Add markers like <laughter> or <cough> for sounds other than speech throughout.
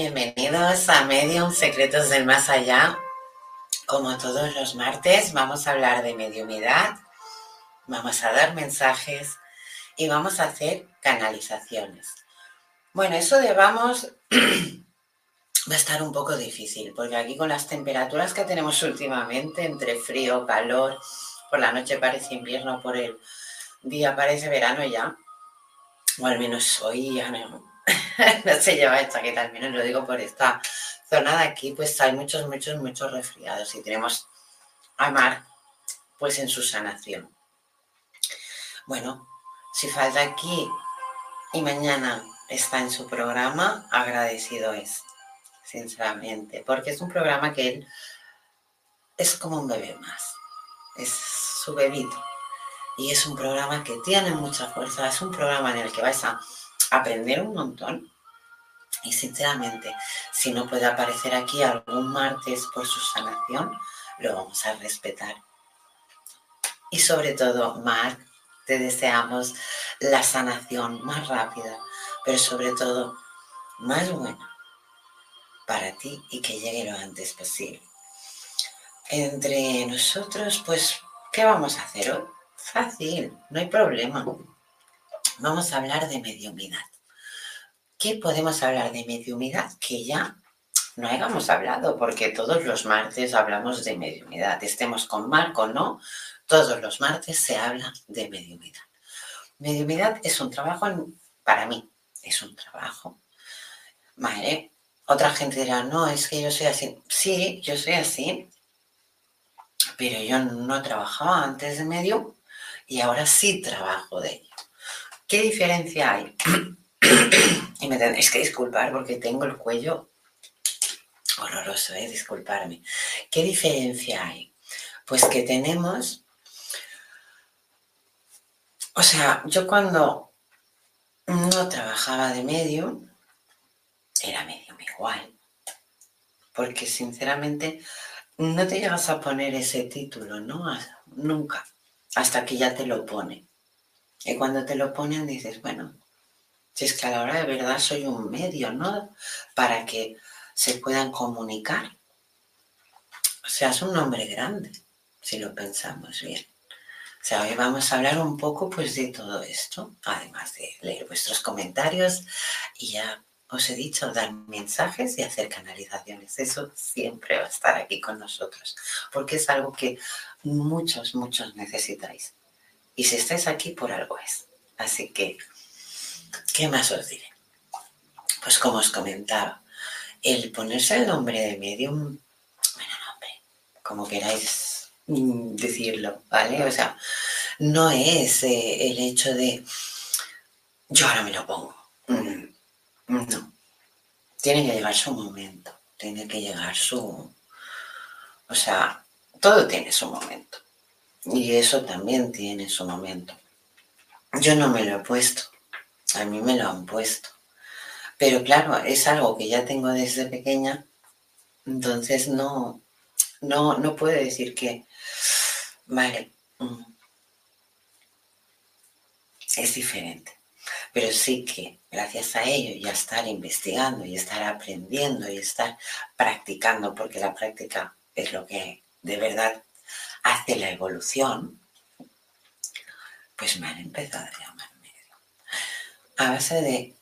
Bienvenidos a Medium Secretos del Más Allá. Como todos los martes, vamos a hablar de mediumidad, vamos a dar mensajes y vamos a hacer canalizaciones. Bueno, eso de vamos <clears throat> va a estar un poco difícil, porque aquí con las temperaturas que tenemos últimamente, entre frío, calor, por la noche parece invierno, por el día parece verano ya, o al menos hoy ya no, <laughs> no se lleva esta que al menos lo digo por esta zona de aquí, pues hay muchos, muchos, muchos resfriados y tenemos a Mar pues en su sanación. Bueno, si falta aquí y mañana está en su programa, agradecido es, sinceramente, porque es un programa que él es como un bebé más, es su bebito. Y es un programa que tiene mucha fuerza, es un programa en el que vais a aprender un montón. Y sinceramente, si no puede aparecer aquí algún martes por su sanación, lo vamos a respetar. Y sobre todo, Marc, te deseamos la sanación más rápida, pero sobre todo más buena para ti y que llegue lo antes posible. Entre nosotros, pues, ¿qué vamos a hacer hoy? Fácil, no hay problema vamos a hablar de mediumidad. ¿Qué podemos hablar de mediumidad? Que ya no hayamos hablado, porque todos los martes hablamos de mediumidad. Estemos con Marco, ¿no? Todos los martes se habla de mediumidad. Mediumidad es un trabajo, para mí, es un trabajo. Vale, otra gente dirá, no, es que yo soy así. Sí, yo soy así, pero yo no trabajaba antes de medium y ahora sí trabajo de ello. ¿Qué diferencia hay? y me tenéis que disculpar porque tengo el cuello horroroso, ¿eh? disculparme. ¿Qué diferencia hay? Pues que tenemos, o sea, yo cuando no trabajaba de medio, era medio igual, porque sinceramente no te llegas a poner ese título, ¿no? Nunca, hasta que ya te lo pone. Y cuando te lo ponen dices, bueno, si es que a la hora de verdad soy un medio, ¿no? Para que se puedan comunicar. O sea, es un nombre grande, si lo pensamos bien. O sea, hoy vamos a hablar un poco pues de todo esto, además de leer vuestros comentarios y ya os he dicho, dar mensajes y hacer canalizaciones. Eso siempre va a estar aquí con nosotros, porque es algo que muchos, muchos necesitáis. Y si estáis aquí, por algo es. Así que, ¿qué más os diré? Pues como os comentaba, el ponerse el nombre de medium, bueno, nombre, como queráis decirlo, ¿vale? O sea, no es eh, el hecho de yo ahora me lo pongo. Mm, no. Tiene que llegar su momento. Tiene que llegar su... O sea, todo tiene su momento. Y eso también tiene su momento. Yo no me lo he puesto. A mí me lo han puesto. Pero claro, es algo que ya tengo desde pequeña. Entonces no, no, no puedo decir que, vale, mm, es diferente. Pero sí que gracias a ello y a estar investigando y estar aprendiendo y estar practicando, porque la práctica es lo que de verdad hace la evolución, pues me han empezado a llamar medio. A base de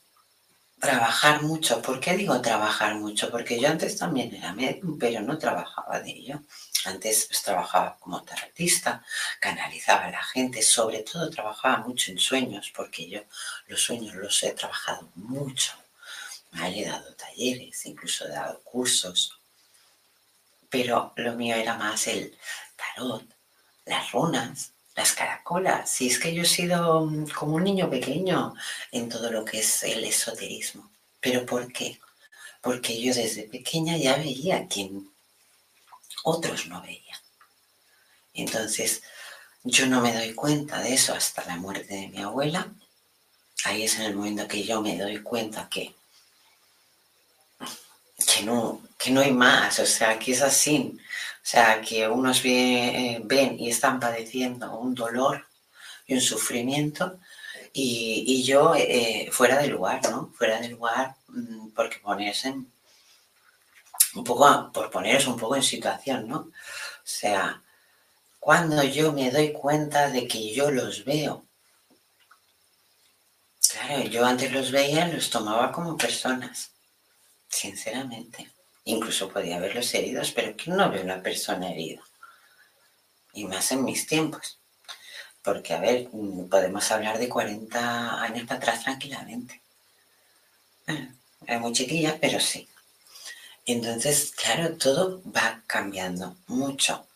trabajar mucho. ¿Por qué digo trabajar mucho? Porque yo antes también era médium, pero no trabajaba de ello. Antes pues, trabajaba como tarotista, canalizaba a la gente, sobre todo trabajaba mucho en sueños, porque yo los sueños los he trabajado mucho. Me he dado talleres, incluso he dado cursos. Pero lo mío era más el tarot, las runas, las caracolas. Si es que yo he sido mm, como un niño pequeño en todo lo que es el esoterismo. ¿Pero por qué? Porque yo desde pequeña ya veía quien otros no veían. Entonces, yo no me doy cuenta de eso hasta la muerte de mi abuela. Ahí es en el momento que yo me doy cuenta que, que, no, que no hay más, o sea, que es así. O sea, que unos eh, ven y están padeciendo un dolor y un sufrimiento y, yo eh, fuera de lugar, ¿no? Fuera de lugar mm, porque ponerse un poco, por poneros un poco en situación, ¿no? O sea, cuando yo me doy cuenta de que yo los veo, claro, yo antes los veía, los tomaba como personas, sinceramente. Incluso podía verlos heridos, pero que no veo una persona herida. Y más en mis tiempos. Porque, a ver, podemos hablar de 40 años para atrás tranquilamente. Bueno, era muy chiquilla, pero sí. Entonces, claro, todo va cambiando mucho.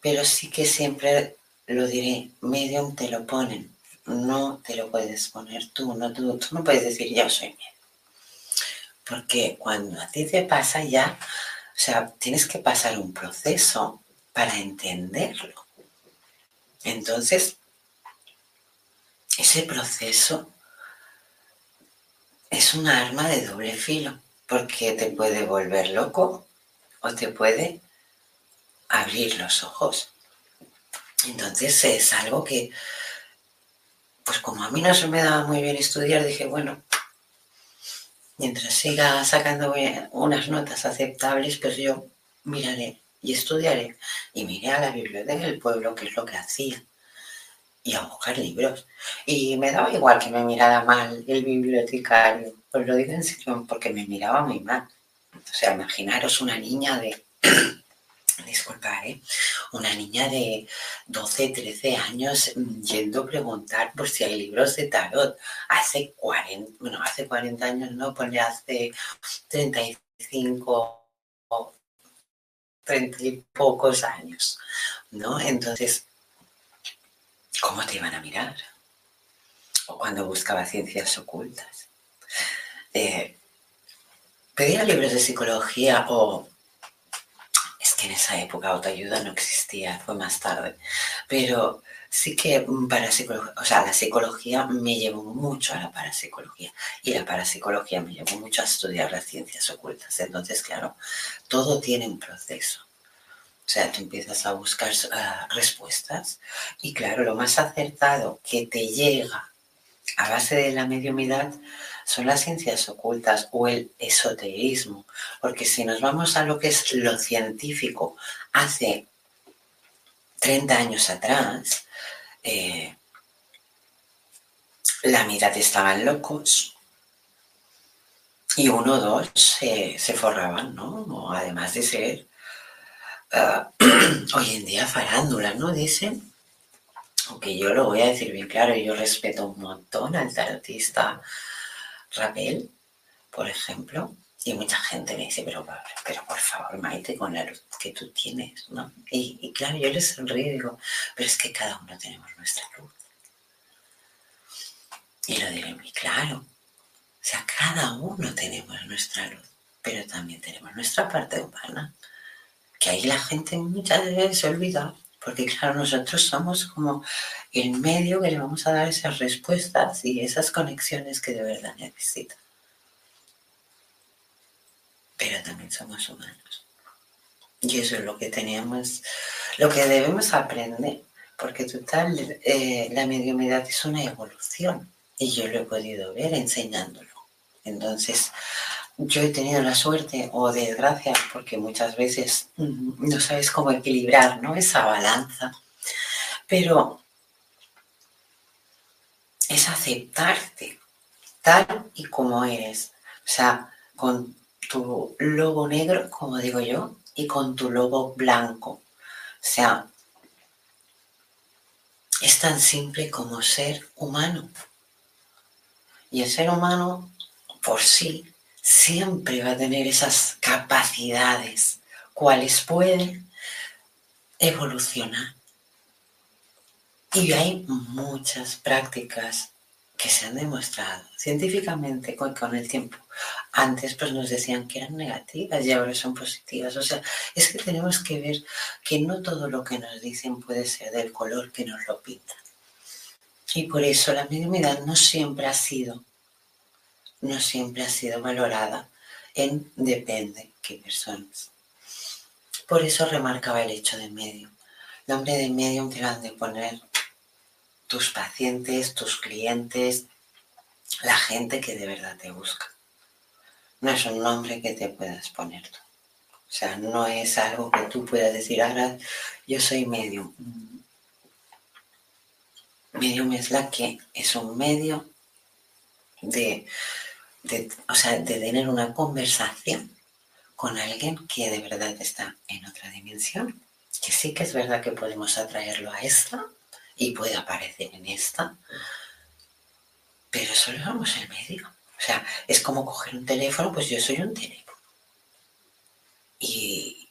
Pero sí que siempre lo diré, medium te lo ponen. No te lo puedes poner tú, no, tú, tú no puedes decir yo soy medium. Porque cuando a ti te pasa ya, o sea, tienes que pasar un proceso para entenderlo. Entonces, ese proceso es un arma de doble filo, porque te puede volver loco o te puede abrir los ojos. Entonces es algo que, pues como a mí no se me daba muy bien estudiar, dije, bueno, mientras siga sacando unas notas aceptables, pues yo miraré y estudiaré. Y miré a la biblioteca del pueblo, que es lo que hacía, y a buscar libros. Y me daba igual que me mirara mal el bibliotecario, pues lo digo en serio, porque me miraba muy mal. O sea, imaginaros una niña de disculpad, ¿eh? una niña de 12, 13 años mm, yendo a preguntar por si hay libros de tarot. Hace 40, bueno, hace 40 años no, pues ya hace 35, 30 y pocos años, ¿no? Entonces, ¿cómo te iban a mirar? O cuando buscaba ciencias ocultas. Eh, pedía libros de psicología o que en esa época autoayuda no existía, fue más tarde. Pero sí que parapsicología, o sea, la psicología me llevó mucho a la parapsicología y la parapsicología me llevó mucho a estudiar las ciencias ocultas. Entonces, claro, todo tiene un proceso. O sea, tú empiezas a buscar respuestas y claro, lo más acertado que te llega a base de la mediumidad son las ciencias ocultas o el esoterismo, porque si nos vamos a lo que es lo científico, hace 30 años atrás, eh, la mitad estaban locos y uno o dos se, forraban, ¿no? Además de ser ah, <clears throat> hoy en día farándula, ¿no? Dicen. Aunque yo lo voy a decir bien claro, yo respeto un montón al tarotista Rapel, por ejemplo, y mucha gente me dice, pero, pero por favor, Maite, con la luz que tú tienes, ¿no? Y, claro, yo les sonrío y digo, pero es que cada uno tenemos nuestra luz. Y lo diré muy claro. O sea, cada uno tenemos nuestra luz, pero también tenemos nuestra parte humana, que ahí la gente muchas veces se olvida, porque claro, nosotros somos como el medio que le vamos a dar esas respuestas y esas conexiones que de verdad necesitan. Pero también somos humanos. Y eso es lo que tenemos, lo que debemos aprender, porque total, eh, la mediumidad es una evolución y yo lo he podido ver enseñándolo. Entonces, yo he tenido la suerte o desgracia, porque muchas veces mm, no sabes cómo equilibrar ¿no? esa balanza, pero es aceptarte tal y como eres. O sea, con tu lobo negro, como digo yo, y con tu lobo blanco. O sea, es tan simple como ser humano. Y el ser humano por sí siempre va a tener esas capacidades, cuales pueden evolucionar. Y hay muchas prácticas que se han demostrado científicamente con, el tiempo. Antes pues nos decían que eran negativas y ahora son positivas. O sea, es que tenemos que ver que no todo lo que nos dicen puede ser del color que nos lo pintan. Y por eso la mediunidad no siempre ha sido, no siempre ha sido valorada en depende qué personas. Por eso remarcaba el hecho de medio. El nombre de medium te lo han de poner tus pacientes, tus clientes, la gente que de verdad te busca. No es un nombre que te puedas poner tú. O sea, no es algo que tú puedas decir, ahora yo soy medium. Medium es la que es un medio de, o sea, de tener una conversación con alguien que de verdad está en otra dimensión. Que sí que es verdad que podemos atraerlo a esta y puede aparecer en esta, pero solo vamos el medio. O sea, es como coger un teléfono, pues yo soy un teléfono. Y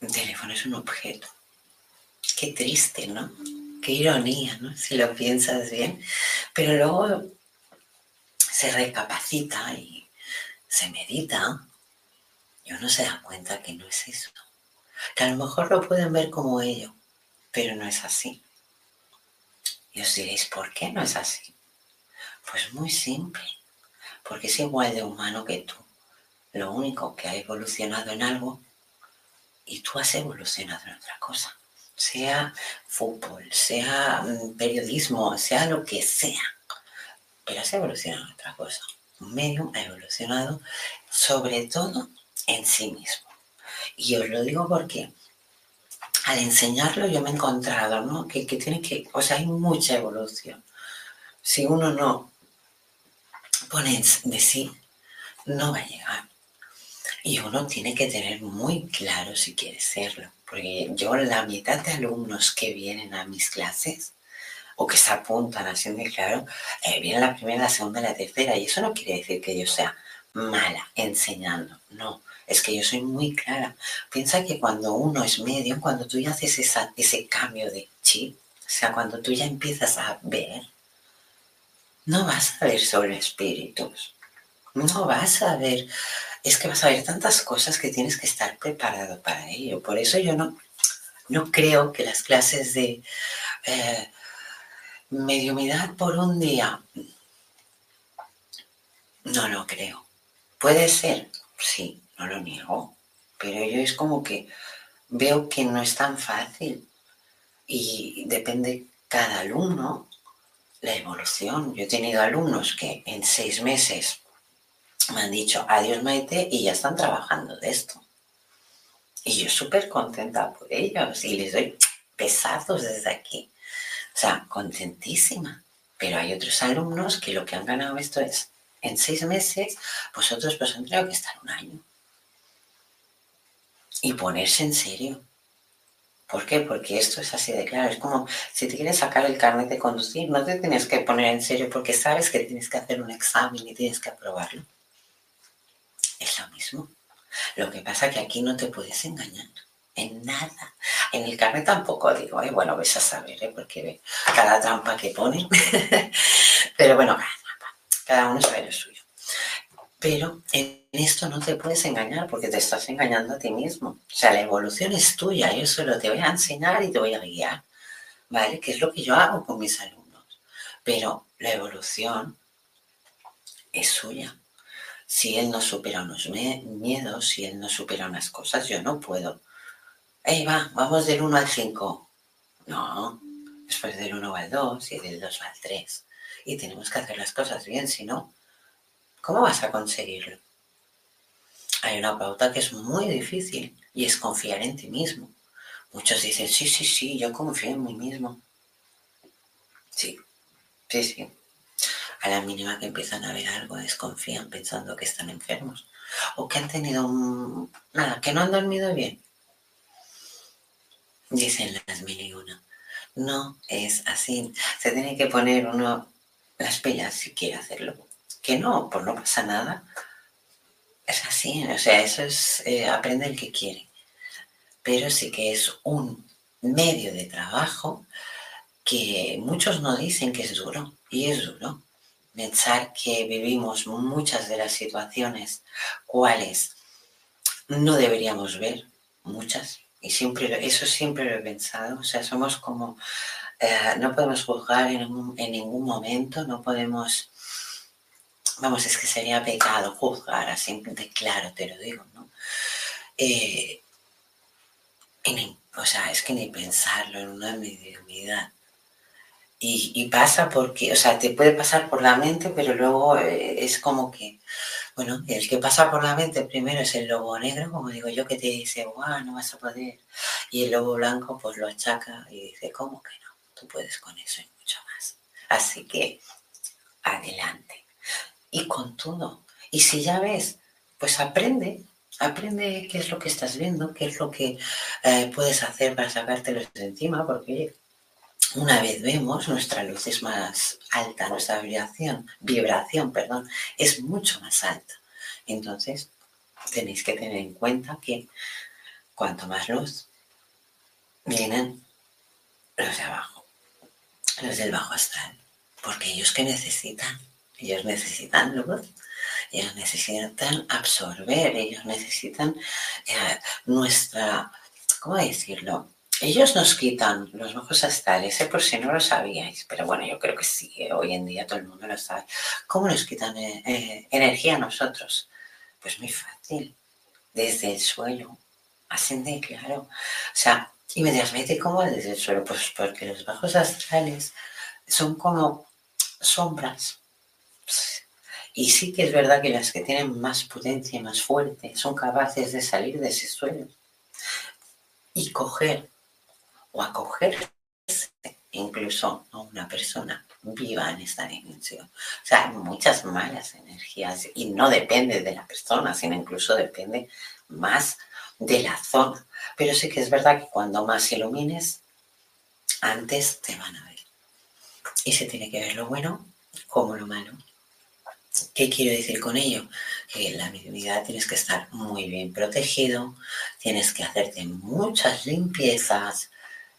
un teléfono es un objeto. Qué triste, ¿no? Qué ironía, ¿no? Si lo piensas bien. Pero luego se recapacita y se medita y uno se da cuenta que no es eso. Que a lo mejor lo pueden ver como ello, pero no es así. Y os diréis, ¿por qué no es así? Pues muy simple, porque es igual de humano que tú. Lo único que ha evolucionado en algo y tú has evolucionado en otra cosa sea fútbol, sea mm, periodismo, sea lo que sea. Pero has evolucionado en otra cosa. Un medio ha evolucionado sobre todo en sí mismo. Y os lo digo porque al enseñarlo yo me he encontrado, ¿no? Que, que tiene que, o sea, hay mucha evolución. Si uno no pone de sí, no va a llegar. Y uno tiene que tener muy claro si quiere serlo. Porque yo la mitad de alumnos que vienen a mis clases o que se apuntan así muy claro, eh, vienen la primera, la segunda la tercera. Y eso no quiere decir que yo sea mala enseñando, no. Es que yo soy muy clara. Piensa que cuando uno es medio, cuando tú ya haces ese cambio de chip, o sea, cuando tú ya empiezas a ver, no vas a ver sobre espíritus. No vas a ver es que vas a ver tantas cosas que tienes que estar preparado para ello. Por eso yo no, no creo que las clases de eh, mediumidad por un día, no lo creo. Puede ser, sí, no lo niego, pero yo es como que veo que no es tan fácil y depende cada alumno la evolución. Yo he tenido alumnos que en seis meses me han dicho adiós Maite y ya están trabajando de esto. Y yo súper contenta por ellos y les doy pesados desde aquí. O sea, contentísima. Pero hay otros alumnos que lo que han ganado esto es en seis meses, vosotros pues han tenido que estar un año. Y ponerse en serio. ¿Por qué? Porque esto es así de claro. Es como si te quieres sacar el carnet de conducir, no te tienes que poner en serio porque sabes que tienes que hacer un examen y tienes que aprobarlo. Es lo mismo. Lo que pasa es que aquí no te puedes engañar en nada. En el carnet tampoco digo, ¿eh? bueno, ves a saber, ¿eh? porque cada trampa que ponen. <laughs> Pero bueno, cada cada uno sabe lo suyo. Pero en esto no te puedes engañar porque te estás engañando a ti mismo. O sea, la evolución es tuya, yo solo te voy a enseñar y te voy a guiar, ¿vale? Que es lo que yo hago con mis alumnos. Pero la evolución es suya. Si él no supera unos miedos, si él no supera unas cosas, yo no puedo. Ey, va, vamos del 1 al 5. No, después del 1 al 2 y del 2 al 3. Y tenemos que hacer las cosas bien, si no, ¿cómo vas a conseguirlo? Hay una pauta que es muy difícil y es confiar en ti mismo. Muchos dicen, sí, sí, sí, yo confío en mí mismo. Sí, sí, sí. A la mínima que empiezan a ver algo, desconfían pensando que están enfermos o que han tenido un... nada, que no han dormido bien. Dicen las mil y una. No es así. Se tiene que poner uno las pilas si quiere hacerlo. Que no, pues no pasa nada. Es así, o sea, eso es, eh, aprende el que quiere. Pero sí que es un medio de trabajo que muchos no dicen que es duro, y es duro. Pensar que vivimos muchas de las situaciones cuales no deberíamos ver, muchas, y siempre, eso siempre lo he pensado, o sea, somos como eh, no podemos juzgar en, ningún momento, no podemos, vamos, es que sería pecado juzgar, así de claro te lo digo, ¿no? Eh, o sea, es que ni pensarlo en una mediunidad. Y, y, pasa porque, o sea, te puede pasar por la mente, pero luego eh, es como que, bueno, el que pasa por la mente primero es el lobo negro, como digo yo, que te dice, guau, no vas a poder. Y el lobo blanco pues lo achaca y dice, ¿cómo que no? tú puedes con eso y mucho más. Así que adelante. Y con todo. Y si ya ves, pues aprende, aprende qué es lo que estás viendo, qué es lo que eh, puedes hacer para sacártelo de encima, porque una vez vemos, nuestra luz es más alta, nuestra vibración, vibración, perdón, es mucho más alta. Entonces, tenéis que tener en cuenta que cuanto más luz, vienen los de abajo los del bajo astral, porque ellos que necesitan, ellos necesitan luz, ellos necesitan absorber, ellos necesitan eh, nuestra, ¿cómo decirlo? Ellos nos quitan los bajos astrales, ¿eh? por si no lo sabíais, pero bueno, yo creo que sí, ¿eh? hoy en día todo el mundo lo sabe. ¿Cómo nos quitan energía a nosotros? Pues muy fácil, desde el suelo, ascende, claro. O sea, y me dirás, ¿cómo desde el suelo? Pues porque los bajos astrales son como sombras. Y sí que es verdad que las que tienen más potencia, más fuerte, son capaces de salir de ese suelo y coger o acogerse incluso a una persona viva en esta dimensión. O sea, hay muchas malas energías y no depende de la persona, sino incluso depende más de la zona. Pero sí que es verdad que cuando más ilumines, antes te van a ver. Y se tiene que ver lo bueno como lo malo. ¿Qué quiero decir con ello? Que en la mediunidad tienes que estar muy bien protegido, tienes que hacerte muchas limpiezas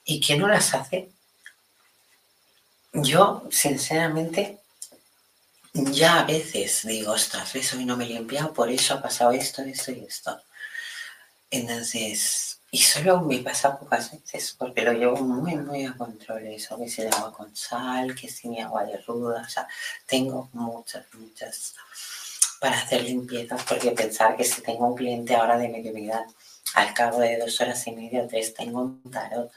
y quien no las hace, yo sinceramente ya a veces digo, ostras, ¿ves? Hoy no me he limpiado, por eso ha pasado esto, esto y esto. Entonces, y solo me pasa pocas veces, porque lo llevo muy, muy a control eso, que si el agua con sal, que si mi agua de ruda, o sea, tengo muchas, muchas para hacer limpiezas, porque pensar que si tengo un cliente ahora de mediunidad, al cabo de dos horas y media tres tengo un tarot,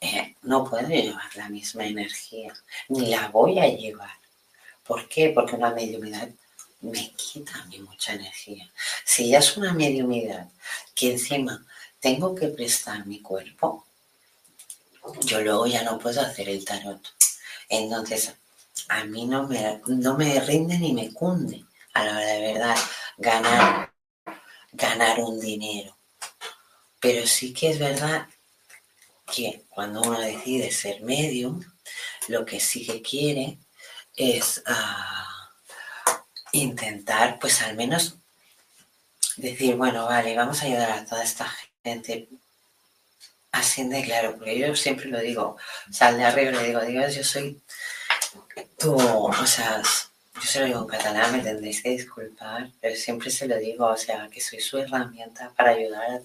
eh, no puedo llevar la misma energía, ni la voy a llevar. ¿Por qué? Porque una mediunidad me quita a mí mucha energía. Si ya es una mediumidad que encima tengo que prestar mi cuerpo, yo luego ya no puedo hacer el tarot. Entonces, a mí no me, no me rinde ni me cunde a la hora de verdad ganar, ganar un dinero. Pero sí que es verdad que cuando uno decide ser medium, lo que sí que quiere es ah, intentar, pues al menos decir, bueno, vale, vamos a ayudar a toda esta gente así de claro, porque yo siempre lo digo, sal de arriba le digo, Dios, yo soy tu, o sea, yo se lo digo en catalán, me tendréis que disculpar, pero siempre se lo digo, o sea, que soy su herramienta para ayudar a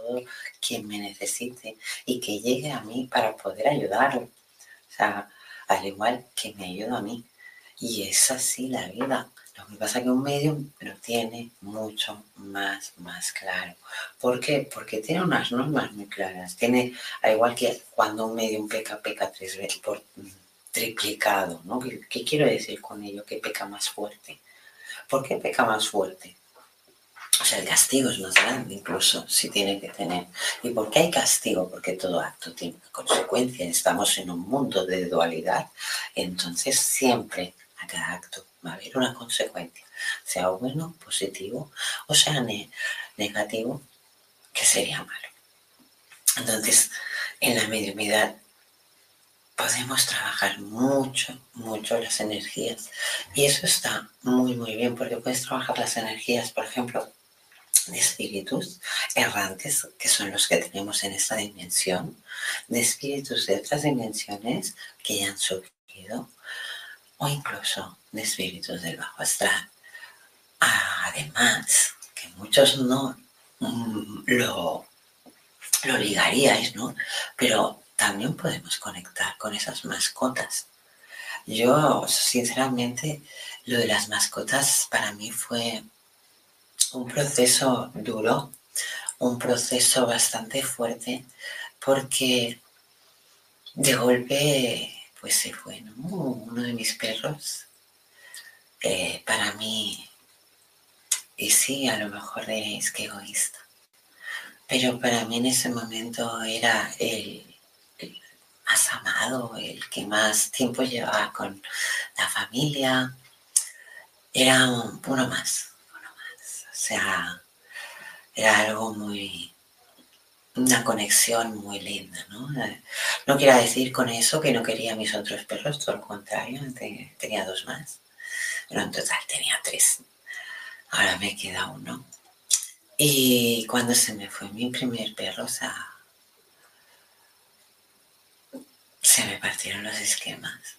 todo, quien me necesite y que llegue a mí para poder ayudarlo. O sea, al igual que me ayuda a mí. Y es así la vida. Lo que pasa es que un medium lo tiene mucho más, más claro. ¿Por qué? Porque tiene unas normas muy claras. Tiene, al igual que cuando un medium peca, peca tres veces por triplicado, ¿no? ¿Qué, quiero decir con ello? Que peca más fuerte. ¿Por qué peca más fuerte? O sea, el castigo es más grande incluso, si tiene que tener. ¿Y por qué hay castigo? Porque todo acto tiene una consecuencia. Estamos en un mundo de dualidad. Entonces siempre a cada acto va a haber una consecuencia. Sea bueno, positivo, o sea negativo, que sería malo. Entonces, en la mediumidad podemos trabajar mucho, mucho las energías. Y eso está muy, muy bien, porque puedes trabajar las energías, por ejemplo, espíritus errantes, que son los que tenemos en esta dimensión, de espíritus de otras dimensiones que ya han surgido, o incluso de espíritus del bajo astral. Además, que muchos no mm, lo, lo ligaríais, ¿no? Pero también podemos conectar con esas mascotas. Yo, sinceramente, lo de las mascotas para mí fue un proceso duro, un proceso bastante fuerte, porque de golpe, pues se fue uno de mis perros. Eh, para mí, y sí, a lo mejor diréis que egoísta, pero para mí en ese momento era el más amado, el que más tiempo llevaba con la familia. Era más, uno más. O sea, era algo muy, una conexión muy linda, ¿no? No quiero decir con eso que no quería mis otros perros, todo lo contrario, tenía dos más. Pero en total tenía tres. Ahora me queda uno. Y cuando se me fue mi primer perro, o sea, se me partieron los esquemas.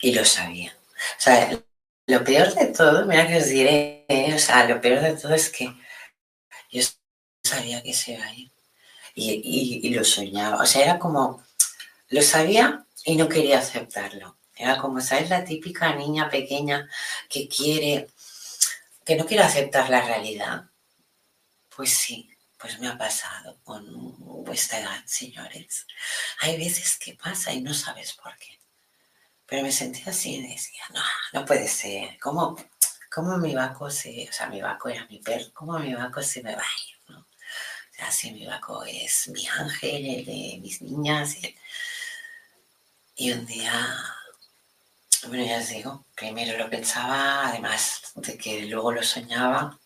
Y lo sabía. O sea, lo peor de todo, mira que os diré, o sea, lo peor de todo es que yo sabía que se iba a ir. Y, y, lo soñaba. O sea, era como, lo sabía y no quería aceptarlo. Era como, ¿sabes? La típica niña pequeña que quiere, que no quiere aceptar la realidad. Pues sí, pues me ha pasado con vuestra edad, señores. Hay veces que pasa y no sabes por qué. Pero me sentí así decía, no, no puede ser. ¿Cómo, cómo mi vaco se, o sea, mi vaco era mi perro, cómo mi vaco se me va a ir? O sea, si mi vaco es mi ángel, el de mis niñas. Y un día, bueno, ya os digo, primero lo pensaba, además de que luego lo soñaba,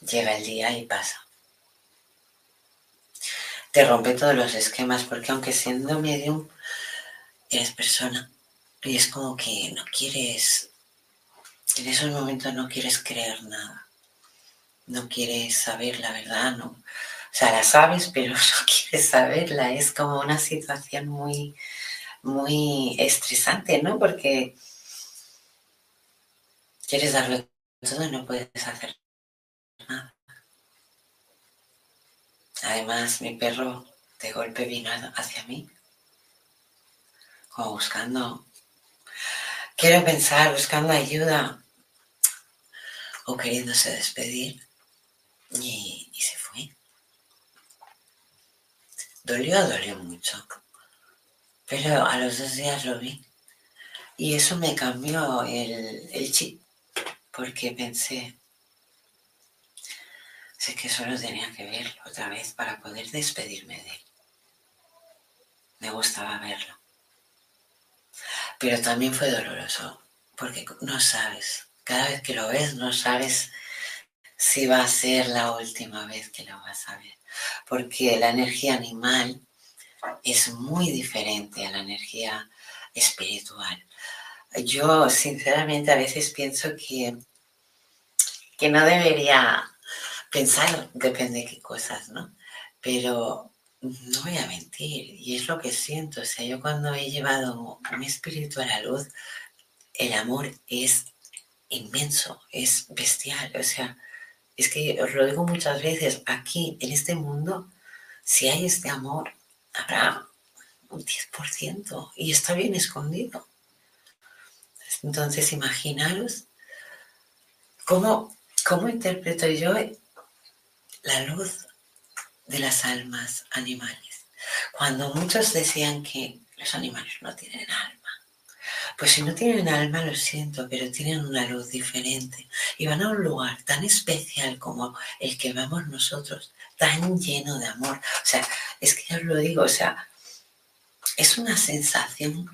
llega el día y pasa. Te rompe todos los esquemas porque aunque siendo medium, eres persona y es como que no quieres, en esos momentos no quieres creer nada, no quieres saber la verdad, no. O sea, la sabes, pero <laughs> no quieres saberla. Es como una situación muy, muy estresante, ¿no? Porque quieres darlo todo y no puedes hacer Además, mi perro de golpe vino hacia mí, como buscando, quiero pensar, buscando ayuda o queriéndose despedir y, se fue. Dolió, dolió mucho, pero a los dos días lo vi y eso me cambió el, el chip porque pensé, Sé que solo tenía que verlo otra vez para poder despedirme de él. me gustaba verlo. Pero también fue doloroso, porque no sabes, cada vez que lo ves no sabes si va a ser la última vez que lo vas a ver, porque la energía animal es muy diferente a la energía espiritual. Yo sinceramente a veces pienso que, que no debería pensar, depende de qué cosas, ¿no? Pero no voy a mentir, y es lo que siento. O sea, yo cuando he llevado un espíritu a la luz, el amor es inmenso, es bestial. O sea, es que os lo digo muchas veces, aquí en este mundo, si hay este amor, habrá un 10% y está bien escondido. Entonces, imaginaros cómo, cómo interpreto yo la luz de las almas animales. Cuando muchos decían que los animales no tienen alma. Pues si no tienen alma, lo siento, pero tienen una luz diferente y van a un lugar tan especial como el que vamos nosotros, tan lleno de amor. O sea, es que ya os lo digo, o sea, es una sensación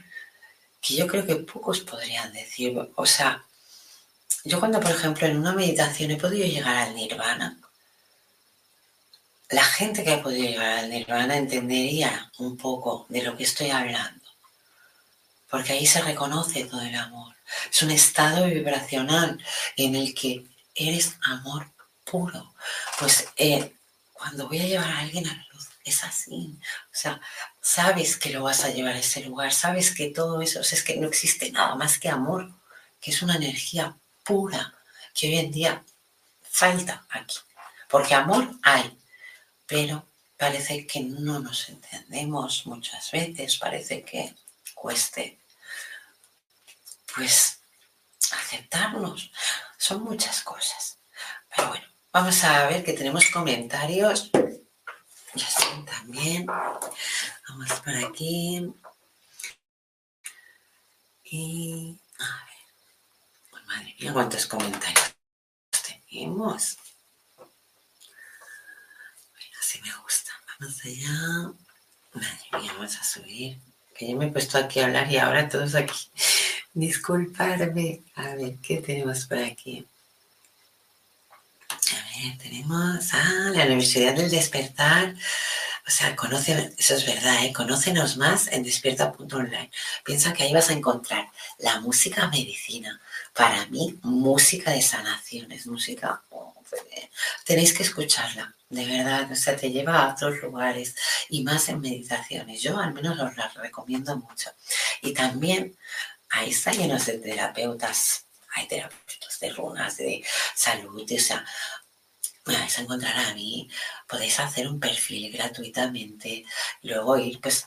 que yo creo que pocos podrían decir. O sea, yo cuando, por ejemplo, en una meditación he podido llegar al nirvana, la gente que ha podido llegar al nirvana entendería un poco de lo que estoy hablando, porque ahí se reconoce todo el amor. Es un estado vibracional en el que eres amor puro. Pues eh, cuando voy a llevar a alguien a la luz, es así. O sea, sabes que lo vas a llevar a ese lugar, sabes que todo eso, es que no existe nada más que amor, que es una energía pura que hoy en día falta aquí. Porque amor hay, pero parece que no nos entendemos muchas veces, parece que cueste pues aceptarnos. Son muchas cosas. Pero bueno, vamos a ver que tenemos comentarios. Ya son también. Vamos por aquí. Y a ver. madre mía, cuántos comentarios tenemos. Me gusta. Vamos allá. Madre mía, vamos a subir. Que yo me he puesto aquí a hablar y ahora todos aquí. <laughs> Disculparme. A ver, ¿qué tenemos por aquí? A ver, tenemos ah, la Universidad del Despertar. O sea, conoce, eso es verdad, ¿eh? conócenos más en despierta.online. Piensa que ahí vas a encontrar la música medicina. Para mí, música de sanaciones, música... Oh, pues, eh, tenéis que escucharla de verdad, o sea, te lleva a otros lugares y más en meditaciones. Yo al menos os las recomiendo mucho. Y también ahí está lleno de terapeutas, hay terapeutas de runas, de salud, o sea, me vais a encontrar a mí, podéis hacer un perfil gratuitamente, luego ir pues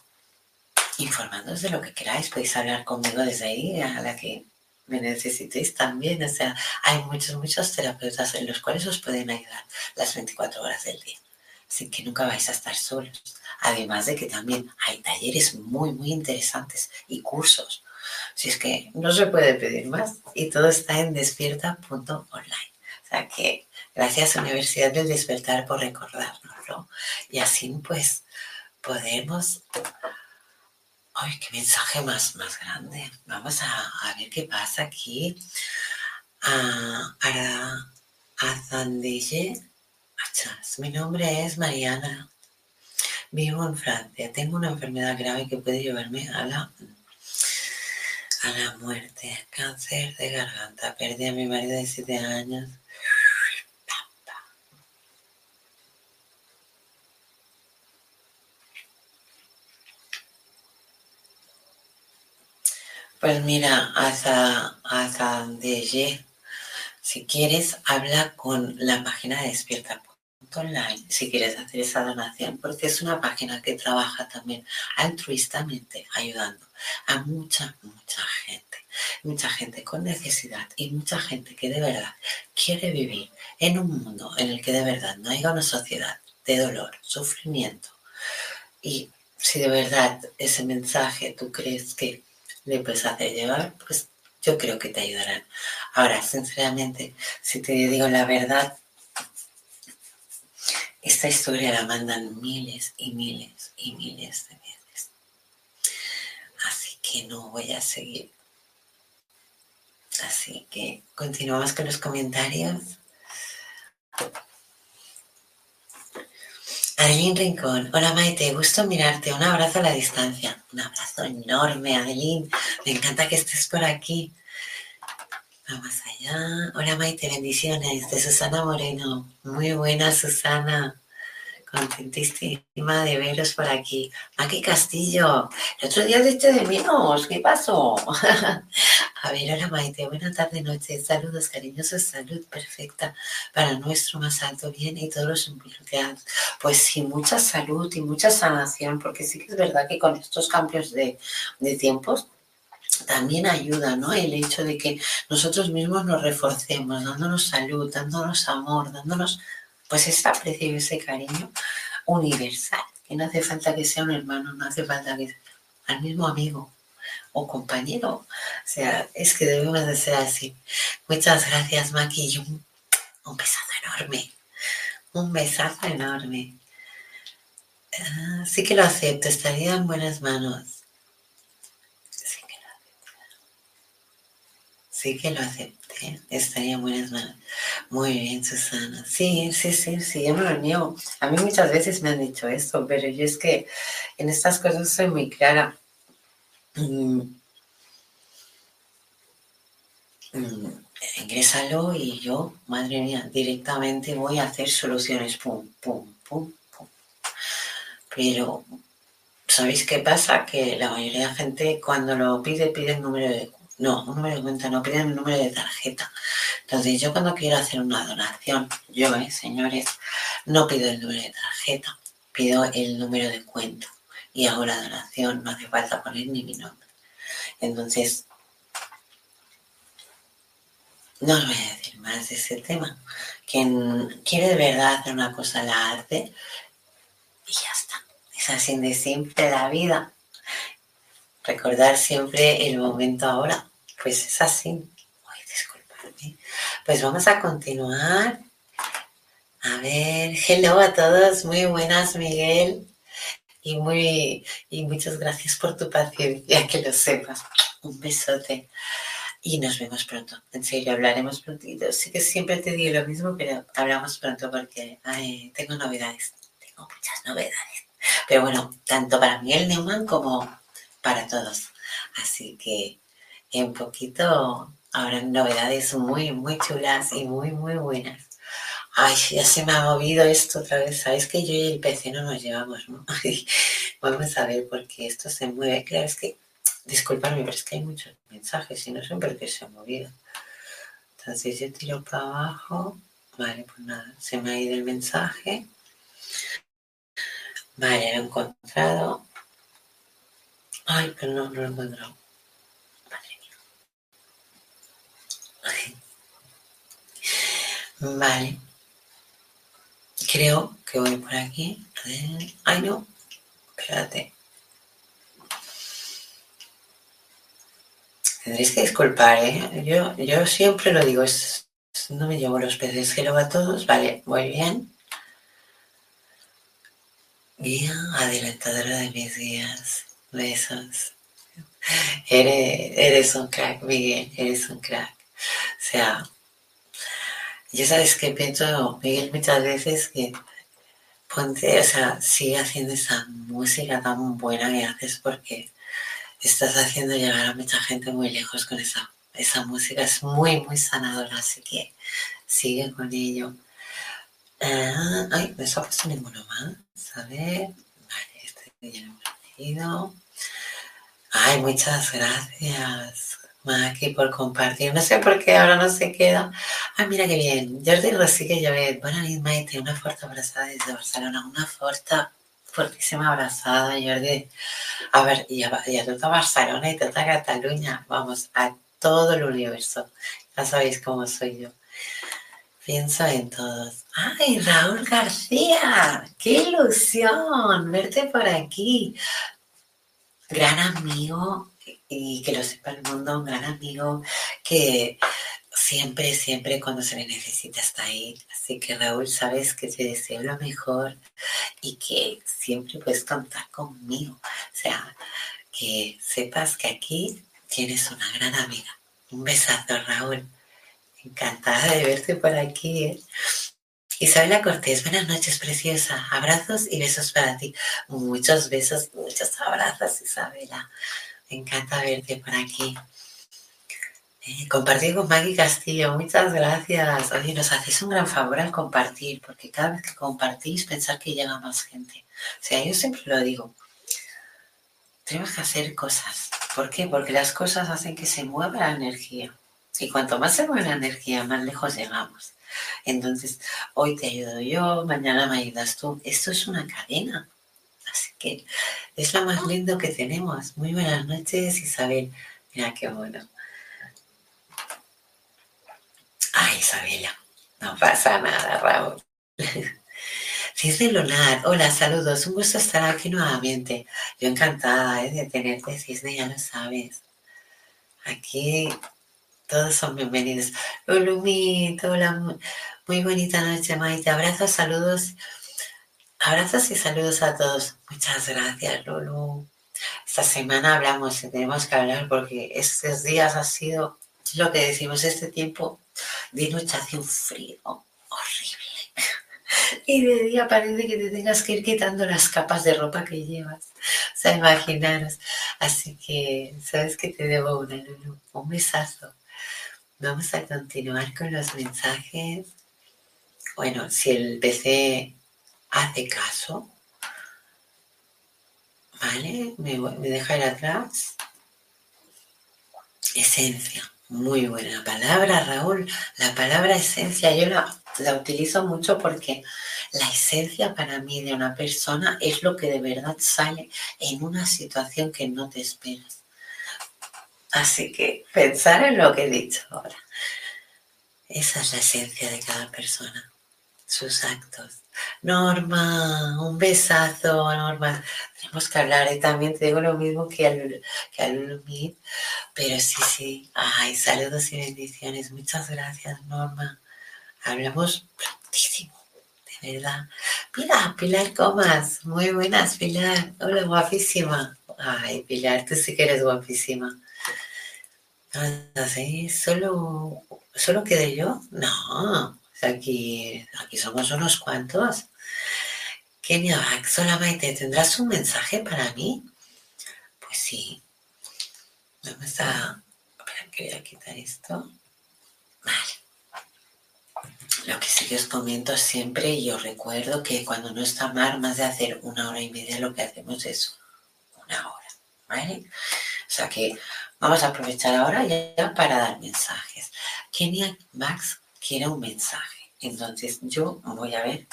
informándoos de lo que queráis, podéis hablar conmigo desde ahí a la que me necesitéis también. O sea, hay muchos, muchos terapeutas en los cuales os pueden ayudar las 24 horas del día. Así que nunca vais a estar solos. Además de que también hay talleres muy, muy interesantes y cursos. Si es que no se puede pedir más y todo está en despierta.online. O sea que gracias Universidad del Despertar por recordárnoslo. Y así pues podemos Ay, qué mensaje más, más grande. Vamos a, ver qué pasa aquí. A, a, a Zandille. Mi nombre es Mariana. Vivo en Francia. Tengo una enfermedad grave que puede llevarme a la, a la muerte. Cáncer de garganta. Perdí a mi marido de 7 años. Pues mira, hasta, hasta DG, si quieres, habla con la página de despierta.online si quieres hacer esa donación, porque es una página que trabaja también altruistamente ayudando a mucha, mucha gente, mucha gente con necesidad y mucha gente que de verdad quiere vivir en un mundo en el que de verdad no haya una sociedad de dolor, sufrimiento. Y si de verdad ese mensaje tú crees que le puedes hacer llevar, pues yo creo que te ayudarán. Ahora, sinceramente, si te digo la verdad, esta historia la mandan miles y miles y miles de veces. que no voy a seguir. Así que continuamos con los comentarios. Adeline Rincón, hola Maite, gusto mirarte, un abrazo a la distancia, un abrazo enorme Adeline, me encanta que estés por aquí. Vamos allá, hola Maite, bendiciones. De Susana Moreno, muy buena Susana, contentísima de veros por aquí. Maki Castillo, el otro día de menos, ¿qué pasó? <laughs> A ver, hola Maite, buena tarde, noche, saludos cariñosos, salud perfecta para nuestro más alto bien y todos los involucrados. Pues sí, mucha salud y mucha sanación, porque sí que es verdad que con estos cambios de, de tiempos también ayuda, ¿no? El hecho de que nosotros mismos nos reforcemos, dándonos salud, dándonos amor, dándonos pues ese aprecio y ese cariño universal, que no hace falta que sea un hermano, no hace falta que sea al mismo amigo o compañero. O sea, es que debemos de ser así. Muchas gracias, Maki, un, un besazo enorme. Un besazo enorme. Ah, sí que lo acepto, estaría en buenas manos. Sí que lo acepto. Sí que lo estaría en buenas manos. Muy bien, Susana. Sí, sí, sí, sí, yo me lo niego. A mí muchas veces me han dicho esto, pero yo es que en estas cosas soy muy clara. Mm. Mm, ingrésalo y yo, madre mía, directamente voy a hacer soluciones. Pum, pum, pum, pum. Pero, ¿sabéis qué pasa? Que la mayoría de gente cuando lo pide, pide el número de no, un número de cuenta, no piden el número de tarjeta. Entonces, yo cuando quiero hacer una donación, yo, eh, señores, no pido el número de tarjeta, pido el número de cuenta y hago la donación, no hace falta poner ni mi nombre. Entonces, no os voy a decir más de ese tema. Quien quiere de verdad hacer una cosa la hace y ya está. Es así de simple la vida. Recordar siempre el momento ahora. Pues es así. Ay, disculpadme. Pues vamos a continuar. A ver, hello a todos. Muy buenas, Miguel y, muy, y muchas gracias por tu paciencia, que lo sepas. Un besote y nos vemos pronto. En serio, hablaremos prontito. Sí que siempre te digo lo mismo, pero hablamos pronto porque tengo novedades. Tengo muchas novedades. Pero bueno, tanto para Miguel Neumann como para todos. Así que en poquito habrá novedades muy, muy chulas y muy, muy buenas. Ay, ya se me ha movido esto otra vez. Sabes que yo y el PC no nos llevamos, ¿no? <laughs> Vamos a ver por qué esto se mueve. Claro, es que, disculpadme, pero es que hay muchos mensajes y no sé por qué se ha movido. Entonces yo tiro para abajo. Vale, pues nada, se me ha ido el mensaje. Vale, lo he encontrado. Ay, pero no, no lo he encontrado. Madre mía. Vale. Creo que voy por aquí. Ay, no. Espérate. Tendréis que disculpar, ¿eh? Yo, yo siempre lo digo, no me llevo los peces que lo a todos. Vale, muy bien. Guía adelantadora de mis días. Besos. Eres, eres un crack, Miguel, eres un crack. O sea, ya sabes que pienso, Miguel, muchas veces que ponte, o sea, sigue haciendo esa música tan buena que haces porque estás haciendo llegar a mucha gente muy lejos con esa, esa música. Es muy, muy sanadora, así que sigue con ello. Ah, ay, no se ha puesto ninguno más. A ver. Vale, este ya lo hemos Ay, muchas gracias. Maki, por compartir. No sé por qué ahora no se queda. Ay, mira qué bien. Jordi Rosique Llobet. Buenas noches, Maite. Una fuerte abrazada desde Barcelona. Una fuerte, fuertísima abrazada, Jordi. A ver, y a, y a toda Barcelona y toda Cataluña. Vamos, a todo el universo. Ya sabéis cómo soy yo. Pienso en todos. ¡Ay, Raúl García! ¡Qué ilusión verte por aquí! Gran amigo, y que lo sepa el mundo, un gran amigo que siempre, siempre cuando se le necesita está ahí. Así que Raúl, sabes que te deseo lo mejor y que siempre puedes contar conmigo. O sea, que sepas que aquí tienes una gran amiga. Un besazo, Raúl. Encantada de verte por aquí. ¿eh? Isabela Cortés, buenas noches, preciosa. Abrazos y besos para ti. Muchos besos, muchos abrazos, Isabela. Me encanta verte por aquí. Eh, compartir con Maggie Castillo, muchas gracias. Oye, nos hacéis un gran favor al compartir, porque cada vez que compartís, pensar que llega más gente. O sea, yo siempre lo digo. Tenemos que hacer cosas. ¿Por qué? Porque las cosas hacen que se mueva la energía. Y cuanto más se mueve la energía, más lejos llegamos. Entonces, hoy te ayudo yo, mañana me ayudas tú. Esto es una cadena. Así que es lo más lindo que tenemos. Muy buenas noches, Isabel. Mira qué bueno. Ay, Isabela, no pasa nada, Raúl. <laughs> Cisne Lunar, hola, saludos, un gusto estar aquí nuevamente. Yo encantada ¿eh? de tenerte, Cisne, ya lo sabes. Aquí todos son bienvenidos. Lulumito, hola, muy bonita noche, Maite. Abrazos, saludos. Abrazos y saludos a todos. Muchas gracias, Lulu. Esta semana hablamos y tenemos que hablar porque estos días ha sido lo que decimos, este tiempo de noche hace un frío horrible. <laughs> Y de día parece que te tengas que ir quitando las capas de ropa que llevas. O sea, imaginaros. Así que, ¿sabes que te debo una, Lulu? Un besazo. Vamos a continuar con los mensajes. Bueno, si el PC hace caso, ¿vale? Me, me deja ir atrás. Esencia. Muy buena palabra, Raúl. La palabra esencia yo la, la, utilizo mucho porque la esencia para mí de una persona es lo que de verdad sale en una situación que no te esperas. Así que pensar en lo que he dicho ahora. Esa es la esencia de cada persona, sus actos. Norma, un besazo, Norma. Tenemos que hablar y también te digo lo mismo que al, que pero sí, sí. Ay, saludos y bendiciones. Muchas gracias, Norma. Hablamos prontísimo, de verdad. Mira, Pilar Comas. Muy buenas, Pilar. Hola, guapísima. Ay, Pilar, tú sí que eres guapísima. ¿Sí? ¿Solo, ¿Solo quedé yo? No, aquí, aquí somos unos cuantos. Kenia Hola Maite, ¿tendrás un mensaje para mí? Pues sí. Vamos a... Espera, que voy a quitar esto. Vale. Lo que sí que os comento siempre, y os recuerdo que cuando no está mal, más de hacer una hora y media, lo que hacemos es una hora, ¿vale? O sea que Vamos a aprovechar ahora ya para dar mensajes. Kenia Max quiere un mensaje. Entonces yo voy a ver